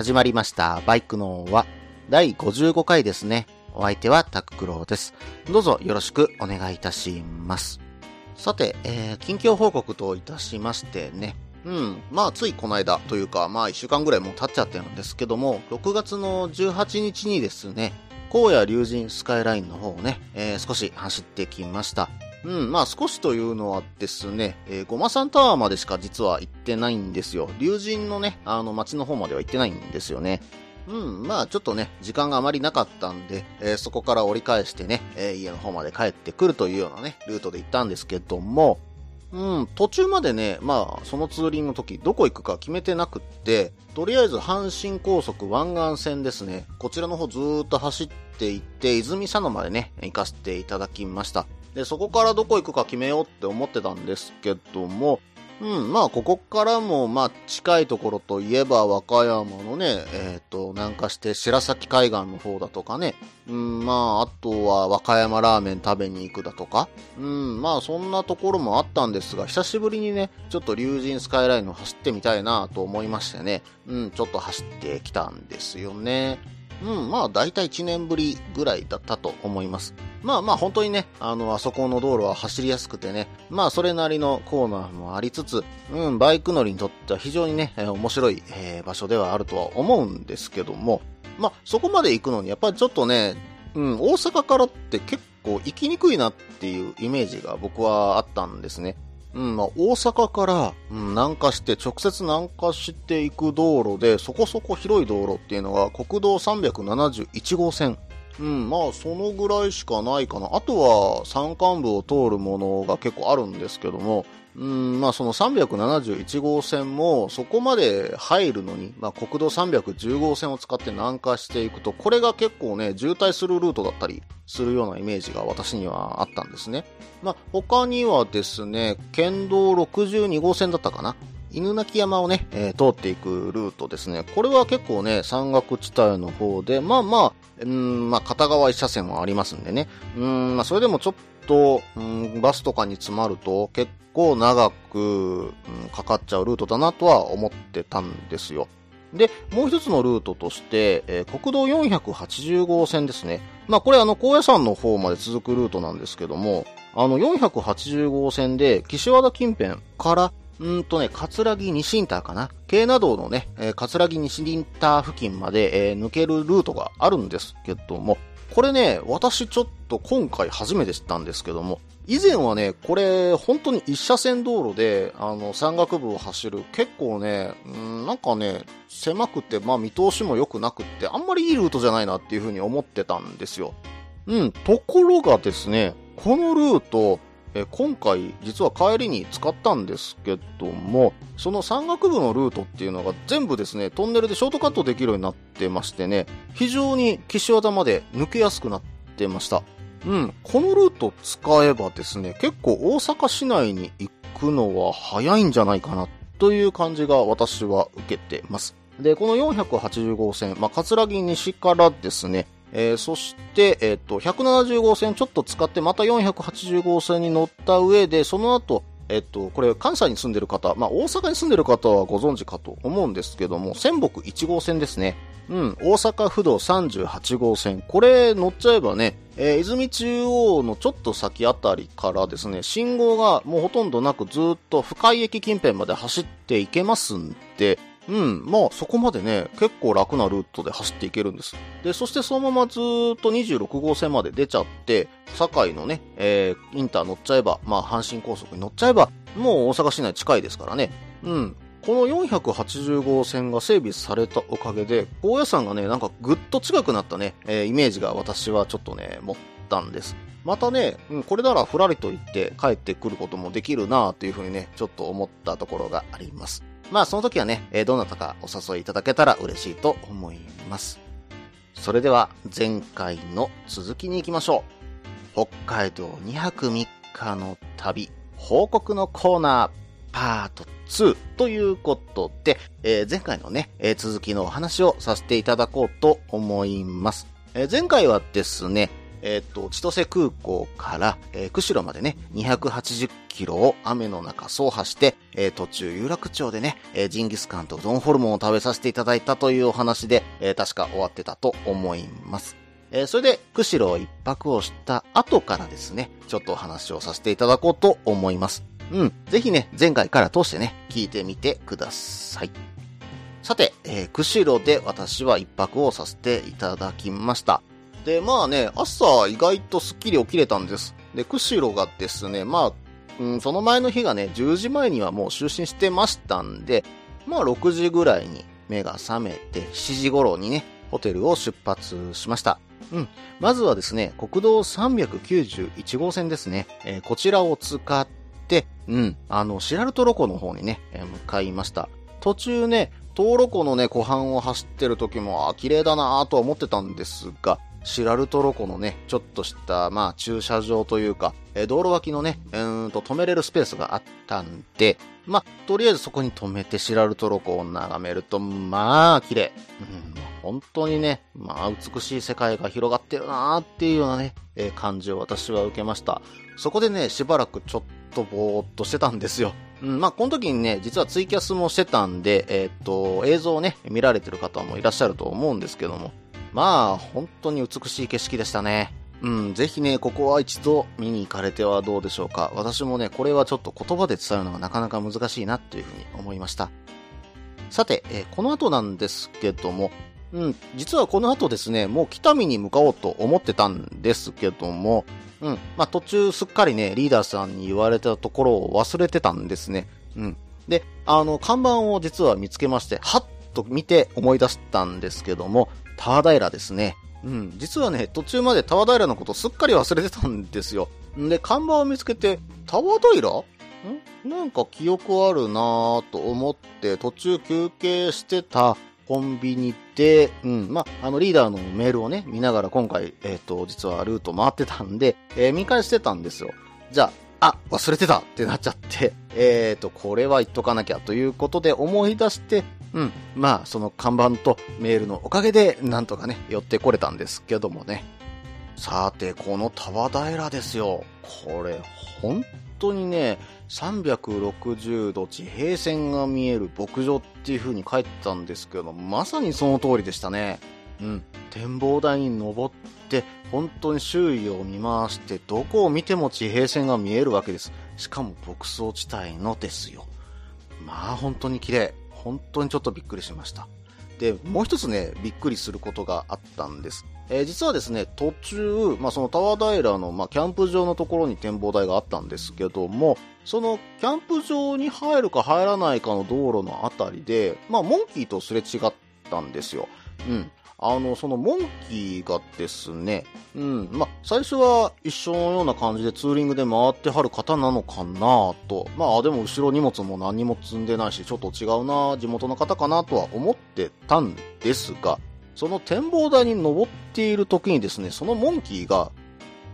始まりました。バイクのは第55回ですね。お相手はタククロウです。どうぞよろしくお願いいたします。さて、えー、近況報告といたしましてね。うん。まあ、ついこの間というか、まあ、一週間ぐらいもう経っちゃってるんですけども、6月の18日にですね、荒野竜神スカイラインの方をね、えー少し走ってきました。うん、まあ少しというのはですね、えー、ゴマサンタワーまでしか実は行ってないんですよ。竜神のね、あの街の方までは行ってないんですよね。うん、まあちょっとね、時間があまりなかったんで、えーそこから折り返してね、えー家の方まで帰ってくるというようなね、ルートで行ったんですけども、うん、途中までね、まあ、そのツーリングの時、どこ行くか決めてなくって、とりあえず阪神高速湾岸線ですね、こちらの方ずーっと走っていって、泉佐野までね、行かせていただきました。で、そこからどこ行くか決めようって思ってたんですけども、うん、まあ、ここからも、まあ、近いところといえば、和歌山のね、えっ、と、南下して白崎海岸の方だとかね、うん、まあ、あとは和歌山ラーメン食べに行くだとか、うん、まあ、そんなところもあったんですが、久しぶりにね、ちょっと竜神スカイラインを走ってみたいなと思いましてね、うん、ちょっと走ってきたんですよね。うん、まあ、だいたい1年ぶりぐらいだったと思います。まあまあ本当にね、あの、あそこの道路は走りやすくてね、まあそれなりのコーナーもありつつ、うん、バイク乗りにとっては非常にね、面白い、えー場所ではあるとは思うんですけども、まあそこまで行くのにやっぱりちょっとね、うん、大阪からって結構行きにくいなっていうイメージが僕はあったんですね。うん、まあ、大阪から、うん、南下して、直接南下していく道路で、そこそこ広い道路っていうのが、国道371号線。うん、まあ、そのぐらいしかないかな。あとは、山間部を通るものが結構あるんですけども、うん、まあ、その371号線も、そこまで入るのに、まあ、国道310号線を使って南下していくと、これが結構ね、渋滞するルートだったりするようなイメージが私にはあったんですね。まあ、他にはですね、県道62号線だったかな。犬鳴山をね、えー通っていくルートですね。これは結構ね、山岳地帯の方で、まあまあ、うん、まあ片側一車線はありますんでね。うん、まあそれでもちょっと、バスとかに詰まると結構長く、かかっちゃうルートだなとは思ってたんですよ。で、もう一つのルートとして、えー国道480号線ですね。まあこれあの、高野山の方まで続くルートなんですけども、あの、480号線で、岸和田近辺から、うんとね、葛城西インターかな？京奈道のね、えー葛城西インター付近まで、えー抜けるルートがあるんですけども、これね、私ちょっと今回初めて知ったんですけども、以前はね、これ本当に一車線道路で、あの、山岳部を走る結構ね、んなんかね、狭くて、まあ見通しも良くなくって、あんまりいいルートじゃないなっていうふうに思ってたんですよ。うん、ところがですね、このルート、え今回実は帰りに使ったんですけども、その山岳部のルートっていうのが全部ですね、トンネルでショートカットできるようになってましてね、非常に岸和田まで抜けやすくなってました。うん、このルート使えばですね、結構大阪市内に行くのは早いんじゃないかなという感じが私は受けてます。で、この480号線、まあ、葛城西からですね、えーそして、えっ、と、170号線ちょっと使って、また480号線に乗った上で、その後、えっと、これ、関西に住んでる方、まあ、大阪に住んでる方はご存知かと思うんですけども、仙北1号線ですね。うん、大阪府道38号線。これ乗っちゃえばね、えー泉中央のちょっと先あたりからですね、信号がもうほとんどなくずっと深井駅近辺まで走っていけますんで、うん、まあそこまでね、結構楽なルートで走っていけるんです。で、そしてそのままずっと26号線まで出ちゃって、堺のね、えーインター乗っちゃえば、まあ阪神高速に乗っちゃえば、もう大阪市内近いですからね。うん。この480号線が整備されたおかげで、高野山がね、なんかぐっと近くなったね、えーイメージが私はちょっとね、持ったんです。またね、うん、これならふらりと行って帰ってくることもできるなというふうにね、ちょっと思ったところがあります。まあその時はね、えー、どなたかお誘いいただけたら嬉しいと思います。それでは前回の続きに行きましょう。北海道2泊3日の旅、報告のコーナー、パート2ということで、えー、前回のね、えー、続きのお話をさせていただこうと思います。前回はですね、えっ、と、千歳空港から、えー、釧路までね、280キロを雨の中走破して、えー、途中有楽町でね、えー、ジンギスカンとゾンホルモンを食べさせていただいたというお話で、えー、確か終わってたと思います。えー、それで、釧路を一泊をした後からですね、ちょっとお話をさせていただこうと思います。うん。ぜひね、前回から通してね、聞いてみてください。さて、えー、釧路で私は一泊をさせていただきました。で、まあね、朝意外とスッキリ起きれたんです。で、釧路がですね、まあ、うん、その前の日がね、10時前にはもう就寝してましたんで、まあ6時ぐらいに目が覚めて、7時頃にね、ホテルを出発しました。うん。まずはですね、国道391号線ですね。えー、こちらを使って、うん、あの、シラルトロコの方にね、えー、向かいました。途中ね、東ロコのね、湖畔を走ってる時も、あ、綺麗だなぁと思ってたんですが、シラルトロコのね、ちょっとした、まあ、駐車場というか、え道路脇のね、うんと止めれるスペースがあったんで、まあ、とりあえずそこに止めてシラルトロコを眺めると、まあ、綺麗。うん、本当にね、まあ、美しい世界が広がってるなーっていうようなね、えー、感じを私は受けました。そこでね、しばらくちょっとぼーっとしてたんですよ。うん、まあ、この時にね、実はツイキャスもしてたんで、えー、っと、映像をね、見られてる方もいらっしゃると思うんですけども、まあ、本当に美しい景色でしたね。うん、ぜひね、ここは一度見に行かれてはどうでしょうか。私もね、これはちょっと言葉で伝えるのがなかなか難しいなっていうふうに思いました。さて、え、この後なんですけども、うん、実はこの後ですね、もう北見に向かおうと思ってたんですけども、うん、まあ途中すっかりね、リーダーさんに言われたところを忘れてたんですね。うん。で、あの、看板を実は見つけまして、はっと見て思い出したんですけども、タワ平ですね。うん、実はね、途中までタワ平のことすっかり忘れてたんですよ。で、看板を見つけて、タワ平ん？なんか記憶あるなぁと思って、途中休憩してたコンビニで、うん、まあ、あのリーダーのメールをね、見ながら今回、えっ、ー、と、実はルート回ってたんで、えー、見返してたんですよ。じゃあ、あ、忘れてたってなっちゃって、えっ、ー、と、これは言っとかなきゃということで思い出して、うん。まあ、その看板とメールのおかげで、なんとかね、寄ってこれたんですけどもね。さて、このタワ平ですよ。これ、本当にね、360度地平線が見える牧場っていう風に書いてたんですけど、まさにその通りでしたね。うん。展望台に登って、本当に周囲を見回して、どこを見ても地平線が見えるわけです。しかも牧草地帯のですよ。まあ本当に綺麗。本当にちょっとびっくりしました。で、もう一つね、びっくりすることがあったんです。えー、実はですね、途中、まあ、そのタワー平の、まあ、キャンプ場のところに展望台があったんですけども、そのキャンプ場に入るか入らないかの道路のあたりで、まあ、モンキーとすれ違ったんですよ。うん。あの、そのモンキーがですね、うん、ま最初は一緒のような感じでツーリングで回ってはる方なのかなと。まあ、でも後ろ荷物も何も積んでないし、ちょっと違うな、地元の方かなとは思ってたんですが、その展望台に登っている時にですね、そのモンキーが、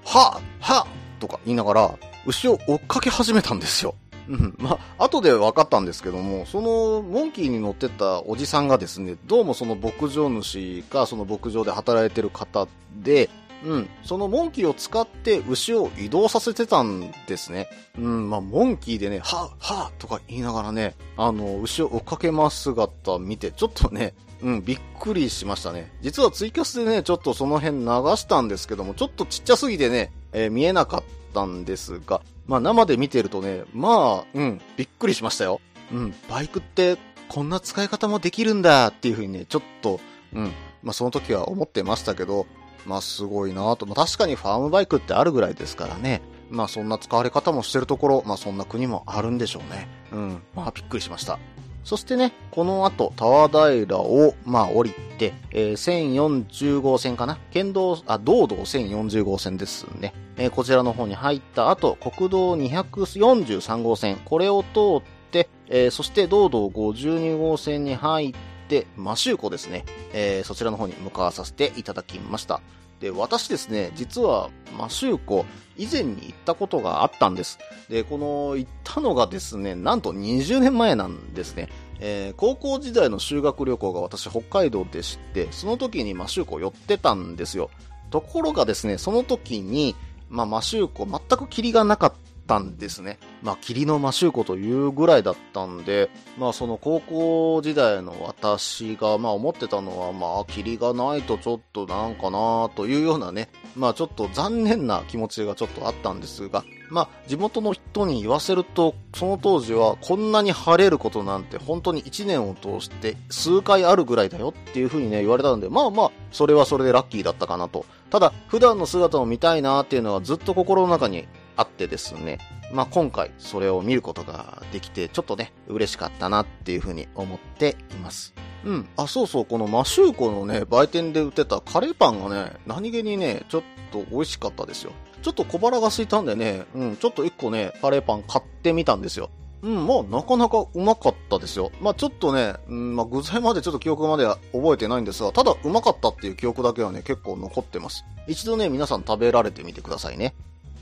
はぁはぁとか言いながら、牛を追っかけ始めたんですよ。うん。まあ、後で分かったんですけども、その、モンキーに乗ってたおじさんがですね、どうもその牧場主がその牧場で働いてる方で、うん。そのモンキーを使って牛を移動させてたんですね。うん。まあ、モンキーでね、はぁはぁとか言いながらね、あの、牛を追っかけます姿見て、ちょっとね、うん、びっくりしましたね。実はツイキャスでね、ちょっとその辺流したんですけども、ちょっとちっちゃすぎてね、えー、見えなかったたんですが、まあ生で見てるとね、まあ、うん、びっくりしましたよ。うん、バイクってこんな使い方もできるんだっていう風にね、ちょっと、うん、まあその時は思ってましたけど、まあすごいなと。まあ確かにファームバイクってあるぐらいですからね。まあそんな使われ方もしてるところ、まあそんな国もあるんでしょうね。うん、まあびっくりしました。そしてね、この後、タワー平を、まあ、降りて、えー、1040号線かな？県道、あ、道道1040号線ですね。えー、こちらの方に入った後、国道243号線、これを通って、えー、そして道道52号線に入って、マシューコですね、えー、そちらの方に向かわさせていただきました。で、私ですね、実は、マシューコ、以前に行ったことがあったんです。で、この、行ったのがですね、なんと20年前なんですね。えー、高校時代の修学旅行が私北海道でして、その時にマシューコ寄ってたんですよ。ところがですね、その時に、まあ、マシューコ全く霧がなかったんですね。まあ、霧のマシューコというぐらいだったんで、まあ、その高校時代の私が、まあ、思ってたのは、まあ、霧がないとちょっとなんかなというようなね、まあ、ちょっと残念な気持ちがちょっとあったんですが、まあ、地元の人に言わせると、その当時はこんなに晴れることなんて本当に1年を通して数回あるぐらいだよっていうふうにね、言われたので、まあまあ、それはそれでラッキーだったかなと。ただ、普段の姿を見たいなっていうのはずっと心の中にあってですね、まあ今回それを見ることができて、ちょっとね、嬉しかったなっていう風に思っています。うん。あ、そうそう、このマシューコのね、売店で売ってたカレーパンがね、何気にね、ちょっと美味しかったですよ。ちょっと小腹が空いたんでね、うん、ちょっと一個ね、カレーパン買ってみたんですよ。うん、まあ、なかなかうまかったですよ。まあ、ちょっとね、うん、まあ、具材までちょっと記憶までは覚えてないんですが、ただうまかったっていう記憶だけはね、結構残ってます。一度ね、皆さん食べられてみてくださいね。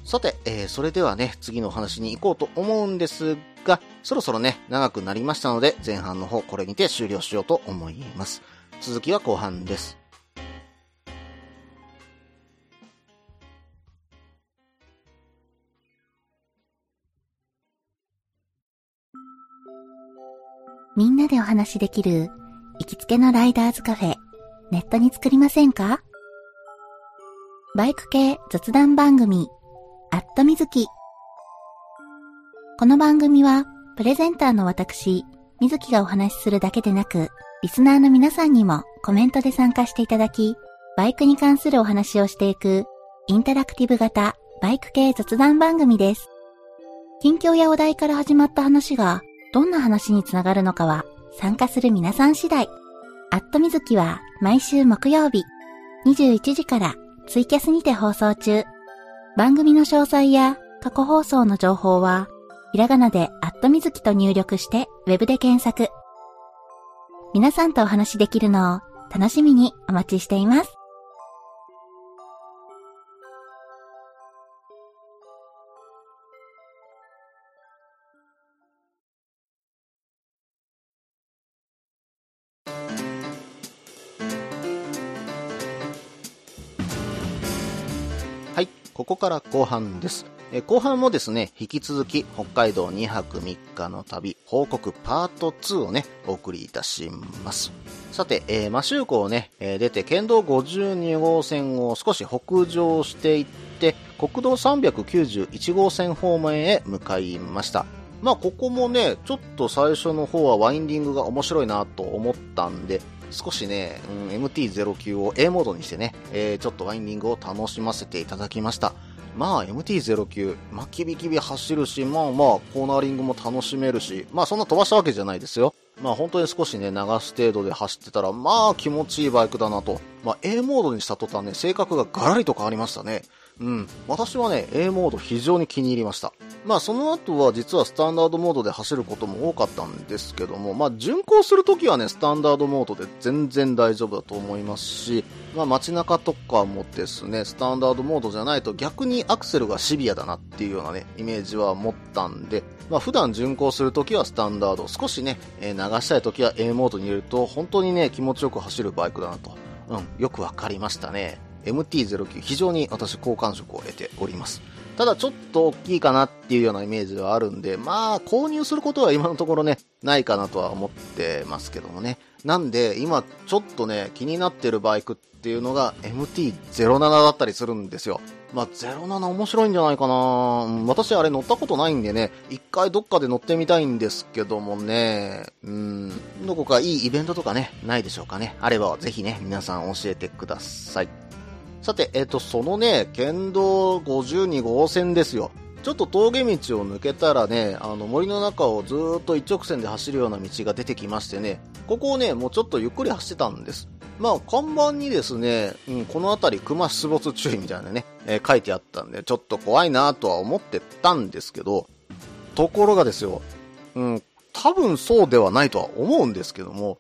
さて、えー、それではね、次のお話に行こうと思うんですが、そろそろね、長くなりましたので、前半の方これにて終了しようと思います。続きは後半です。みんなでお話しできる行きつけのライダーズカフェ、ネットに作りませんか？バイク系雑談番組、アットみずき。この番組は、プレゼンターの私、みずきがお話しするだけでなく、リスナーの皆さんにもコメントで参加していただき、バイクに関するお話をしていく、インタラクティブ型バイク系雑談番組です。近況やお題から始まった話が、どんな話につながるのかは参加する皆さん次第。アットみずきは毎週木曜日21時からツイキャスにて放送中。番組の詳細や過去放送の情報はひらがなでアットみずきと入力して web で検索。皆さんとお話しできるのを楽しみにお待ちしています。ここから後半です。え後半もですね、引き続き北海道2泊3日の旅報告パート2をね、お送りいたします。さて、えー、マシューコをね、えー、出て県道52号線を少し北上していって、国道391号線方面へ向かいました。まあ、ここもね、ちょっと最初の方はワインディングが面白いなと思ったんで、少しね、うん、MT-09 を A モードにしてね、えー、ちょっとワインディングを楽しませていただきました。まあ MT-09、まあ、キビキビ走るし、まあまあコーナーリングも楽しめるし、まあそんな飛ばしたわけじゃないですよ。まあ本当に少しね、流す程度で走ってたら、まあ気持ちいいバイクだなと。まあ A モードにした途端ね、性格がガラリと変わりましたね。うん。私はね、A モード非常に気に入りました。まあその後は実はスタンダードモードで走ることも多かったんですけども、まあ巡航するときはね、スタンダードモードで全然大丈夫だと思いますし、まあ街中とかもですね、スタンダードモードじゃないと逆にアクセルがシビアだなっていうようなね、イメージは持ったんで、まあ普段巡航するときはスタンダード、少しね、流したいときは A モードに入れると本当にね、気持ちよく走るバイクだなと。うん、よくわかりましたね。MT-09 非常に私好感触を得ております。ただちょっと大きいかなっていうようなイメージはあるんで、まあ購入することは今のところね、ないかなとは思ってますけどもね。なんで今ちょっとね、気になってるバイクっていうのが MT-07 だったりするんですよ。まあ、07面白いんじゃないかな、私あれ乗ったことないんでね、一回どっかで乗ってみたいんですけどもね、うん、どこかいいイベントとかね、ないでしょうかね。あればぜひね、皆さん教えてください。さて、えっ、ー、と、そのね、県道52号線ですよ。ちょっと峠道を抜けたらね、あの森の中をずっと一直線で走るような道が出てきましてね、ここをね、もうちょっとゆっくり走ってたんです。まあ、看板にですね、うん、この辺り熊出没注意みたいなね、えー、書いてあったんで、ちょっと怖いなとは思ってたんですけど、ところがですよ、うん、多分そうではないとは思うんですけども、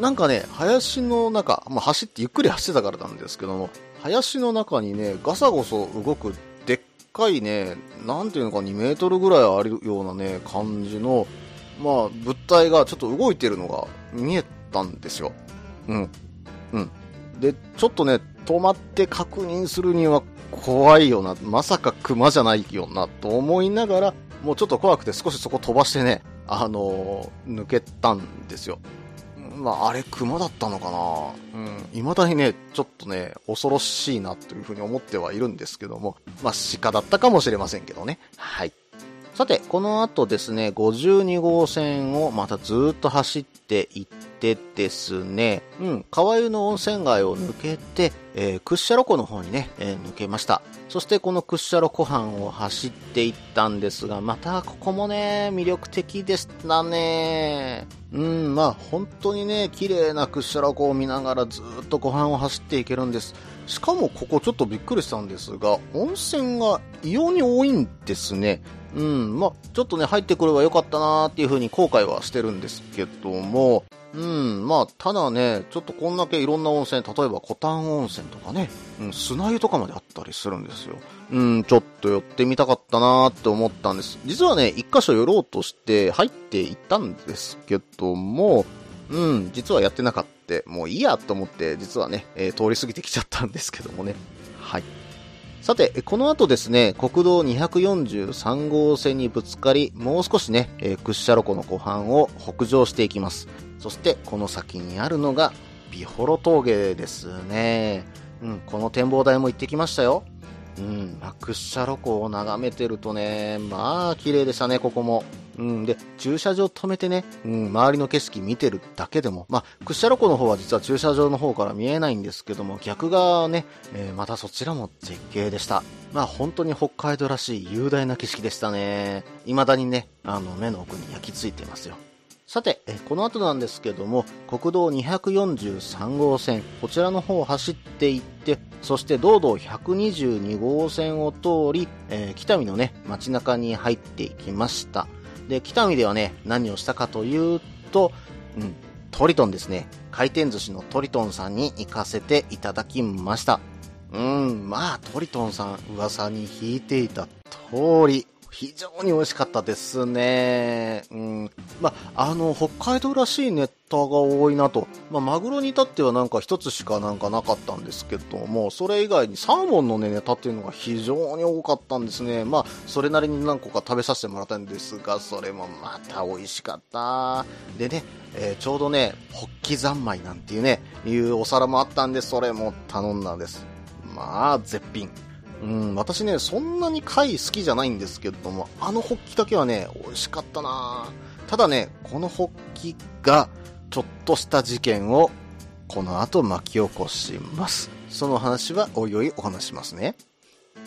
なんかね、林の中、まあ、走ってゆっくり走ってたからなんですけども、林の中にね、ガサゴソ動くでっかいね、なんていうのか2メートルぐらいあるようなね、感じの、まあ、物体がちょっと動いてるのが見えたんですよ。うん。うん。で、ちょっとね、止まって確認するには怖いよな、まさか熊じゃないよな、と思いながら、もうちょっと怖くて少しそこ飛ばしてね、あのー、抜けたんですよ。まあ、あれ熊だったのかなうん。未だにね、ちょっとね、恐ろしいなというふうに思ってはいるんですけども、まあ、鹿だったかもしれませんけどね。はい。さて、この後ですね、52号線をまたずっと走っていってですね、うん、川湯の温泉街を抜けて、えー、クッシャロ湖の方にね、えー、抜けました。そしてこのクッシャロ湖畔を走っていったんですが、またここもね、魅力的でしたね。うん、まあ本当にね、綺麗なクッシャロ湖を見ながらずっと湖畔を走っていけるんです。しかもここちょっとびっくりしたんですが、温泉が異様に多いんですね。うん、まあ、ちょっとね、入ってくればよかったなーっていう風に後悔はしてるんですけども、うん、まあ、ただね、ちょっとこんだけいろんな温泉、例えばコタン温泉とかね、うん、砂湯とかまであったりするんですよ。うん、ちょっと寄ってみたかったなーって思ったんです。実はね、一箇所寄ろうとして入っていったんですけども、うん、実はやってなかった。もういいやと思って、実はね、えー、通り過ぎてきちゃったんですけどもね。はい。さて、この後ですね、国道243号線にぶつかり、もう少しね、えー、クッシャロ湖の湖畔を北上していきます。そして、この先にあるのが、美幌峠ですね。うん、この展望台も行ってきましたよ。うん、まあ、クッシャロ湖を眺めてるとね、まあ、綺麗でしたね、ここも。うん、で、駐車場止めてね、うん、周りの景色見てるだけでも、まあ、クッシャロ湖の方は実は駐車場の方から見えないんですけども、逆側ね、えー、またそちらも絶景でした。まあ、本当に北海道らしい雄大な景色でしたね。未だにね、あの、目の奥に焼き付いてますよ。さて、この後なんですけども、国道243号線、こちらの方を走っていって、そして道道122号線を通り、えー、北見のね、街中に入っていきました。で、北見ではね、何をしたかというと、うん、トリトンですね。回転寿司のトリトンさんに行かせていただきました。うん、まあ、トリトンさん、噂に引いていた通り、非常に美味しかったですね。うん。まあ、の、北海道らしいネタが多いなと。まあ、マグロに至ってはなんか一つしかなんかなかったんですけども、それ以外にサーモンのね、ネタっていうのが非常に多かったんですね。まあ、それなりに何個か食べさせてもらったんですが、それもまた美味しかった。でね、えー、ちょうどね、ホッキ三昧なんていうね、いうお皿もあったんで、それも頼んだんです。まあ、絶品。うん、私ね、そんなに貝好きじゃないんですけども、あのホッキだけはね、美味しかったなただね、このホッキが、ちょっとした事件を、この後巻き起こします。その話はおいおいお話しますね。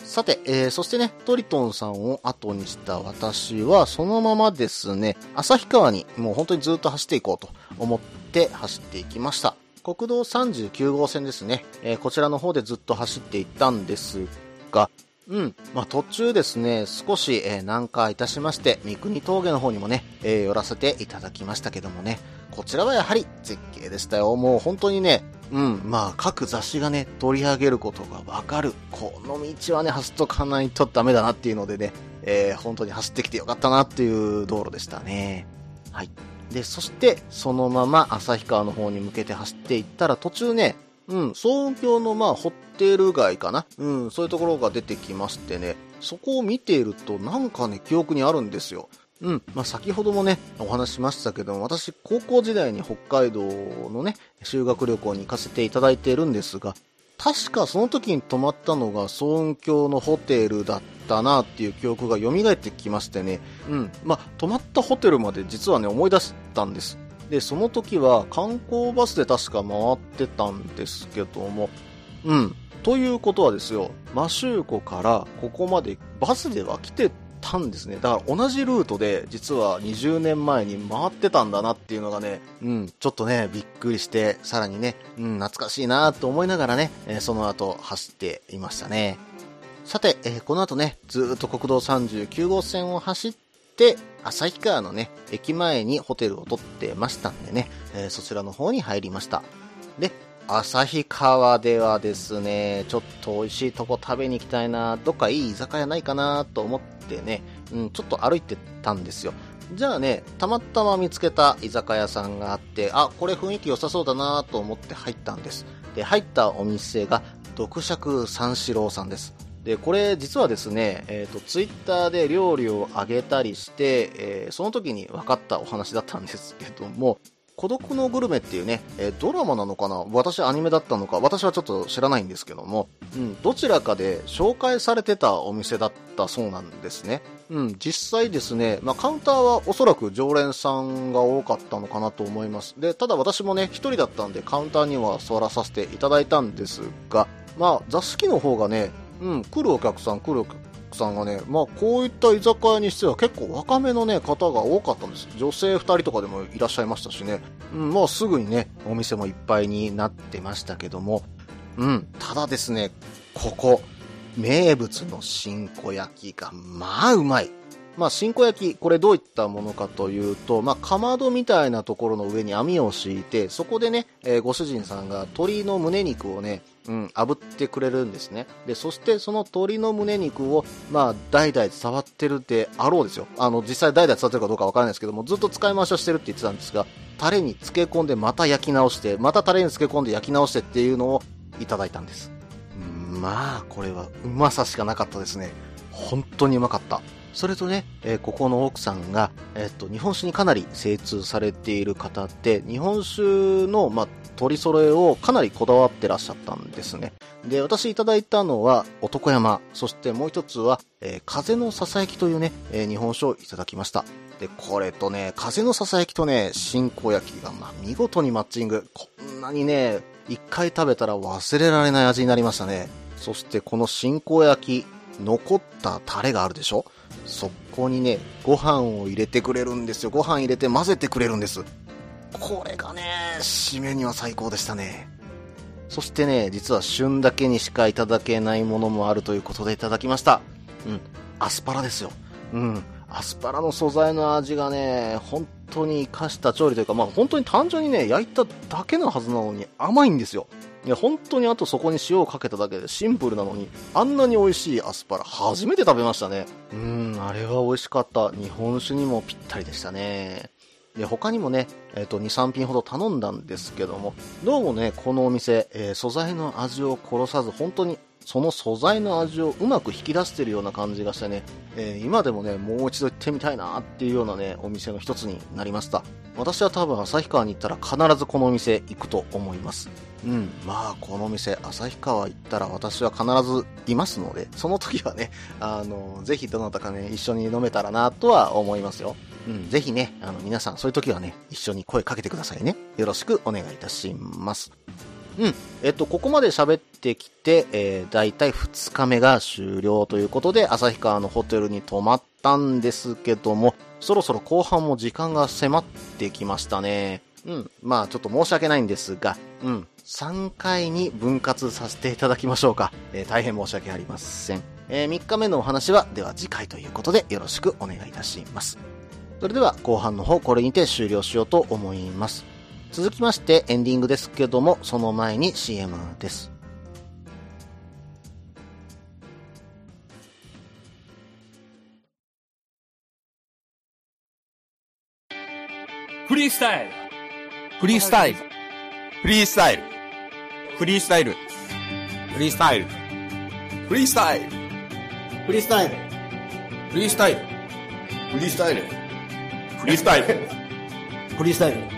さて、えー、そしてね、トリトンさんを後にした私は、そのままですね、旭川にもう本当にずっと走っていこうと思って走っていきました。国道39号線ですね、えー、こちらの方でずっと走っていったんですが、うん。まあ、途中ですね、少し、えー、南下いたしまして、三国峠の方にもね、えー、寄らせていただきましたけどもね、こちらはやはり絶景でしたよ。もう本当にね、うん、まあ、各雑誌がね、取り上げることがわかる。この道はね、走っとかないとダメだなっていうのでね、えー、本当に走ってきてよかったなっていう道路でしたね。はい。で、そして、そのまま旭川の方に向けて走っていったら、途中ね、うん、総運橋のまあ、ホテル街かなうん、そういうところが出てきましてね、そこを見ているとなんかね、記憶にあるんですよ。うん。まあ、先ほどもね、お話しましたけども、私、高校時代に北海道のね、修学旅行に行かせていただいているんですが、確かその時に泊まったのが総運橋のホテルだったなっていう記憶が蘇ってきましてね、うん。まあ、泊まったホテルまで実はね、思い出したんです。で、その時は観光バスで確か回ってたんですけども、うん。ということはですよ、マシューコからここまでバスでは来てたんですね。だから同じルートで実は20年前に回ってたんだなっていうのがね、うん、ちょっとね、びっくりして、さらにね、うん、懐かしいなと思いながらね、え、その後走っていましたね。さて、えー、この後ね、ずっと国道39号線を走って、旭川のね、駅前にホテルを取ってましたんでね、えー、そちらの方に入りました。で、旭川ではですね、ちょっと美味しいとこ食べに行きたいな、どっかいい居酒屋ないかなと思ってね、うん、ちょっと歩いてたんですよ。じゃあね、たまたま見つけた居酒屋さんがあって、あ、これ雰囲気良さそうだなと思って入ったんです。で、入ったお店が、独釈三四郎さんです。で、これ実はですね、えっ、ー、と、ツイッターで料理をあげたりして、えー、その時に分かったお話だったんですけども、孤独のグルメっていうね、えー、ドラマなのかな？私アニメだったのか？私はちょっと知らないんですけども、うん、どちらかで紹介されてたお店だったそうなんですね。うん、実際ですね、まあ、カウンターはおそらく常連さんが多かったのかなと思います。で、ただ私もね、一人だったんでカウンターには座らさせていただいたんですが、まあ、座敷の方がね、うん、来るお客さん来るお客さんがね、まあ、こういった居酒屋にしては結構若めのね、方が多かったんです。女性2人とかでもいらっしゃいましたしね。うん、まあ、すぐにね、お店もいっぱいになってましたけども、うん、ただですね、ここ、名物の新小焼きが、まあ、うまい。まあ、新子焼き、これどういったものかというと、まあ、かまどみたいなところの上に網を敷いて、そこでね、えー、ご主人さんが鶏の胸肉をね、うん、炙ってくれるんですね。で、そしてその鶏の胸肉を、まあ、代々伝わってるであろうですよ。あの、実際代々伝わってるかどうかわからないですけども、ずっと使い回しをしてるって言ってたんですが、タレに漬け込んでまた焼き直して、またタレに漬け込んで焼き直してっていうのをいただいたんです。まあ、これはうまさしかなかったですね。本当にうまかった。それとね、えー、ここの奥さんが、え、っと、日本酒にかなり精通されている方で、日本酒の、まあ、取り揃えをかなりこだわってらっしゃったんですね。で、私いただいたのは男山、そしてもう一つは、えー、風のささやきというね、えー、日本酒をいただきました。で、これとね、風のささやきとね、新子焼きが、まあ、見事にマッチング。こんなにね、一回食べたら忘れられない味になりましたね。そしてこの新子焼き、残ったタレがあるでしょ？そこにね、ご飯を入れてくれるんですよ。ご飯入れて混ぜてくれるんです。これがね、締めには最高でしたね。そしてね、実は旬だけにしかいただけないものもあるということでいただきました。うん、アスパラですよ。うん、アスパラの素材の味がね、本当に活かした調理というか、まあ本当に単純にね、焼いただけのはずなのに甘いんですよ。いや、本当にあとそこに塩をかけただけでシンプルなのに、あんなに美味しいアスパラ初めて食べましたね。うん、あれは美味しかった。日本酒にもぴったりでしたね。で、他にもね、えっ、ー、と、2、3品ほど頼んだんですけども、どうもね、このお店、えー、素材の味を殺さず、本当にその素材の味をうまく引き出してるような感じがしてね、えー、今でもね、もう一度行ってみたいなっていうようなね、お店の一つになりました。私は多分旭川に行ったら必ずこのお店行くと思います。うん、まあこのお店、旭川行ったら私は必ずいますので、その時はね、あの、ぜひどなたかね、一緒に飲めたらなとは思いますよ。うん、ぜひね、あの、皆さん、そういう時はね、一緒に声かけてくださいね。よろしくお願いいたします。うん。えっと、ここまで喋ってきて、えー、だいたい2日目が終了ということで、旭川のホテルに泊まったんですけども、そろそろ後半も時間が迫ってきましたね。うん。まあ、ちょっと申し訳ないんですが、うん。3回に分割させていただきましょうか。えー、大変申し訳ありません。えー、3日目のお話は、では次回ということでよろしくお願いいたします。それでは後半の方これにて終了しようと思います。続きましてエンディングですけども、その前に CM です。フリースタイル。フリースタイル。フリースタイル。フリースタイル。フリースタイル。フリースタイル。フリースタイル。フリースタイル。フリースタイル。フリースタイル。フリースタイル。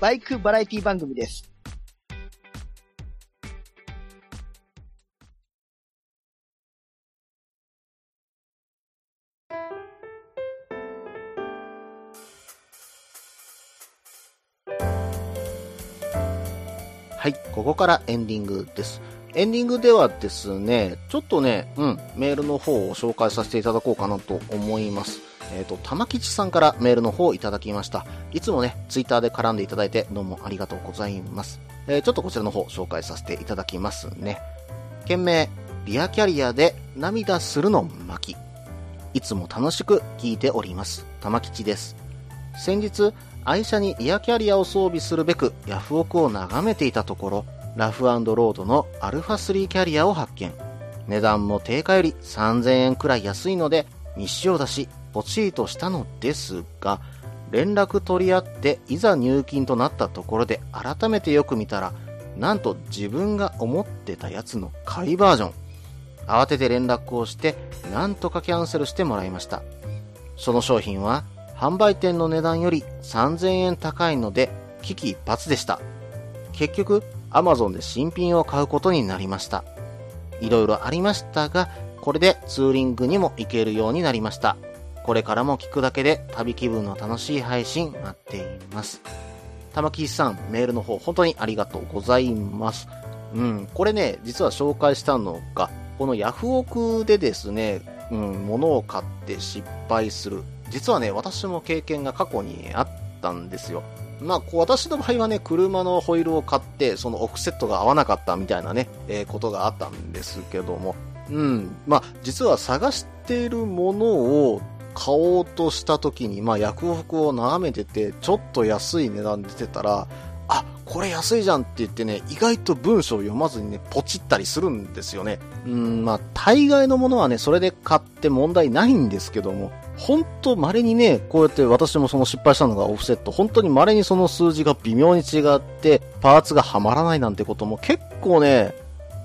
バイクバラエティ番組です。はい、ここからエンディングです。エンディングではですね、ちょっとね、うん、メールの方を紹介させていただこうかなと思います。えっ、と、玉吉さんからメールの方をいただきました。いつもね、ツイッターで絡んでいただいてどうもありがとうございます。えーちょっとこちらの方紹介させていただきますね。件名、リアキャリアで涙するの巻。いつも楽しく聞いております。玉吉です。先日、愛車にリアキャリアを装備するべくヤフオクを眺めていたところ、ラフロードのアルファ3キャリアを発見。値段も定価より3000円くらい安いので、日誌を出し、ポチーとしたのですが、連絡取り合っていざ入金となったところで改めてよく見たら、なんと自分が思ってたやつの仮バージョン。慌てて連絡をして、なんとかキャンセルしてもらいました。その商品は、販売店の値段より3000円高いので、危機一髪でした。結局、Amazon で新品を買うことになりました。いろいろありましたが、これでツーリングにも行けるようになりました。これからも聞くだけで旅気分の楽しい配信待っています。玉木さん、メールの方本当にありがとうございます。うん、これね、実は紹介したのが、このヤフオクでですね、うん、物を買って失敗する。実はね、私も経験が過去にあったんですよ。まあ、私の場合はね、車のホイールを買って、そのオフセットが合わなかったみたいなね、えーことがあったんですけども、うん、まあ、実は探しているものを買おうとした時に、まあ、ヤフオクを眺めてて、ちょっと安い値段出てたら、あ、これ安いじゃんって言ってね、意外と文章を読まずにね、ポチったりするんですよね。うん、まあ、大概のものはね、それで買って問題ないんですけども、本当稀にね、こうやって私もその失敗したのがオフセット、本当に稀にその数字が微妙に違って、パーツがはまらないなんてことも結構ね、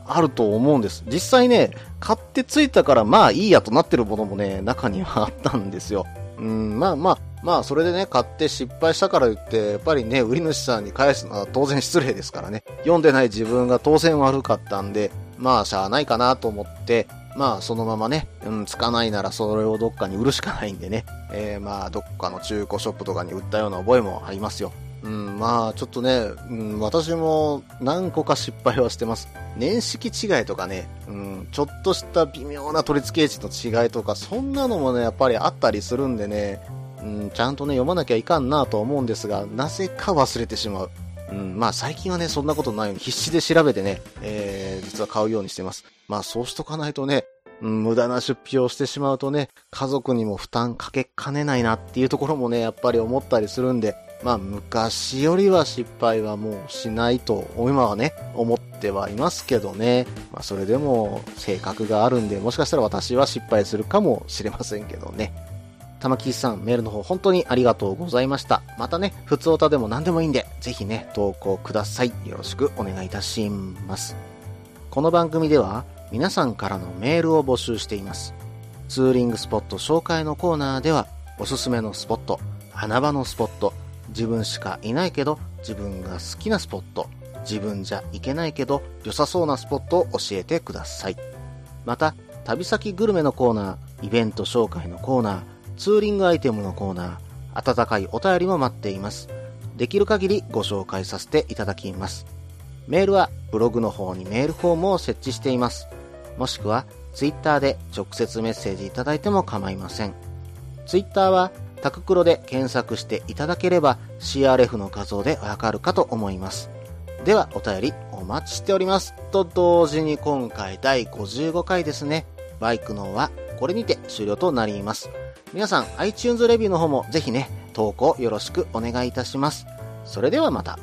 あると思うんです。実際ね、買ってついたからまあいいやとなってるものもね、中にはあったんですよ。うん、まあまあ、まあそれでね、買って失敗したから言って、やっぱりね、売り主さんに返すのは当然失礼ですからね。読んでない自分が当然悪かったんで、まあしゃあないかなと思って、まあそのままね、うん、つかないならそれをどっかに売るしかないんでね、えー、まあどっかの中古ショップとかに売ったような覚えもありますよ。うん、まあちょっとね、うん、私も何個か失敗はしてます。年式違いとかね、うん、ちょっとした微妙な取り付け位置の違いとか、そんなのもね、やっぱりあったりするんでね、うん、ちゃんとね、読まなきゃいかんなと思うんですが、なぜか忘れてしまう。うん、まあ最近はね、そんなことないように必死で調べてね、えー、実は買うようにしてます。まあそうしとかないとね、うん、無駄な出費をしてしまうとね、家族にも負担かけかねないなっていうところもね、やっぱり思ったりするんで、まあ昔よりは失敗はもうしないと、今はね、思ってはいますけどね。まあそれでも性格があるんで、もしかしたら私は失敗するかもしれませんけどね。玉木さん、メールの方本当にありがとうございました。またね、普通歌でも何でもいいんで、ぜひね、投稿ください。よろしくお願いいたします。この番組では、皆さんからのメールを募集しています。ツーリングスポット紹介のコーナーでは、おすすめのスポット、穴場のスポット、自分しかいないけど自分が好きなスポット、自分じゃ行けないけど良さそうなスポットを教えてください。また、旅先グルメのコーナー、イベント紹介のコーナー、ツーリングアイテムのコーナー、温かいお便りも待っています。できる限りご紹介させていただきます。メールはブログの方にメールフォームを設置しています。もしくは、ツイッターで直接メッセージいただいても構いません。ツイッターは、タククロで検索していただければ CRF の画像でわかるかと思います。では、お便りお待ちしております。と同時に今回第55回ですね。バイクのはこれにて終了となります。皆さん iTunes レビューの方もぜひね、投稿よろしくお願いいたします。それではまた。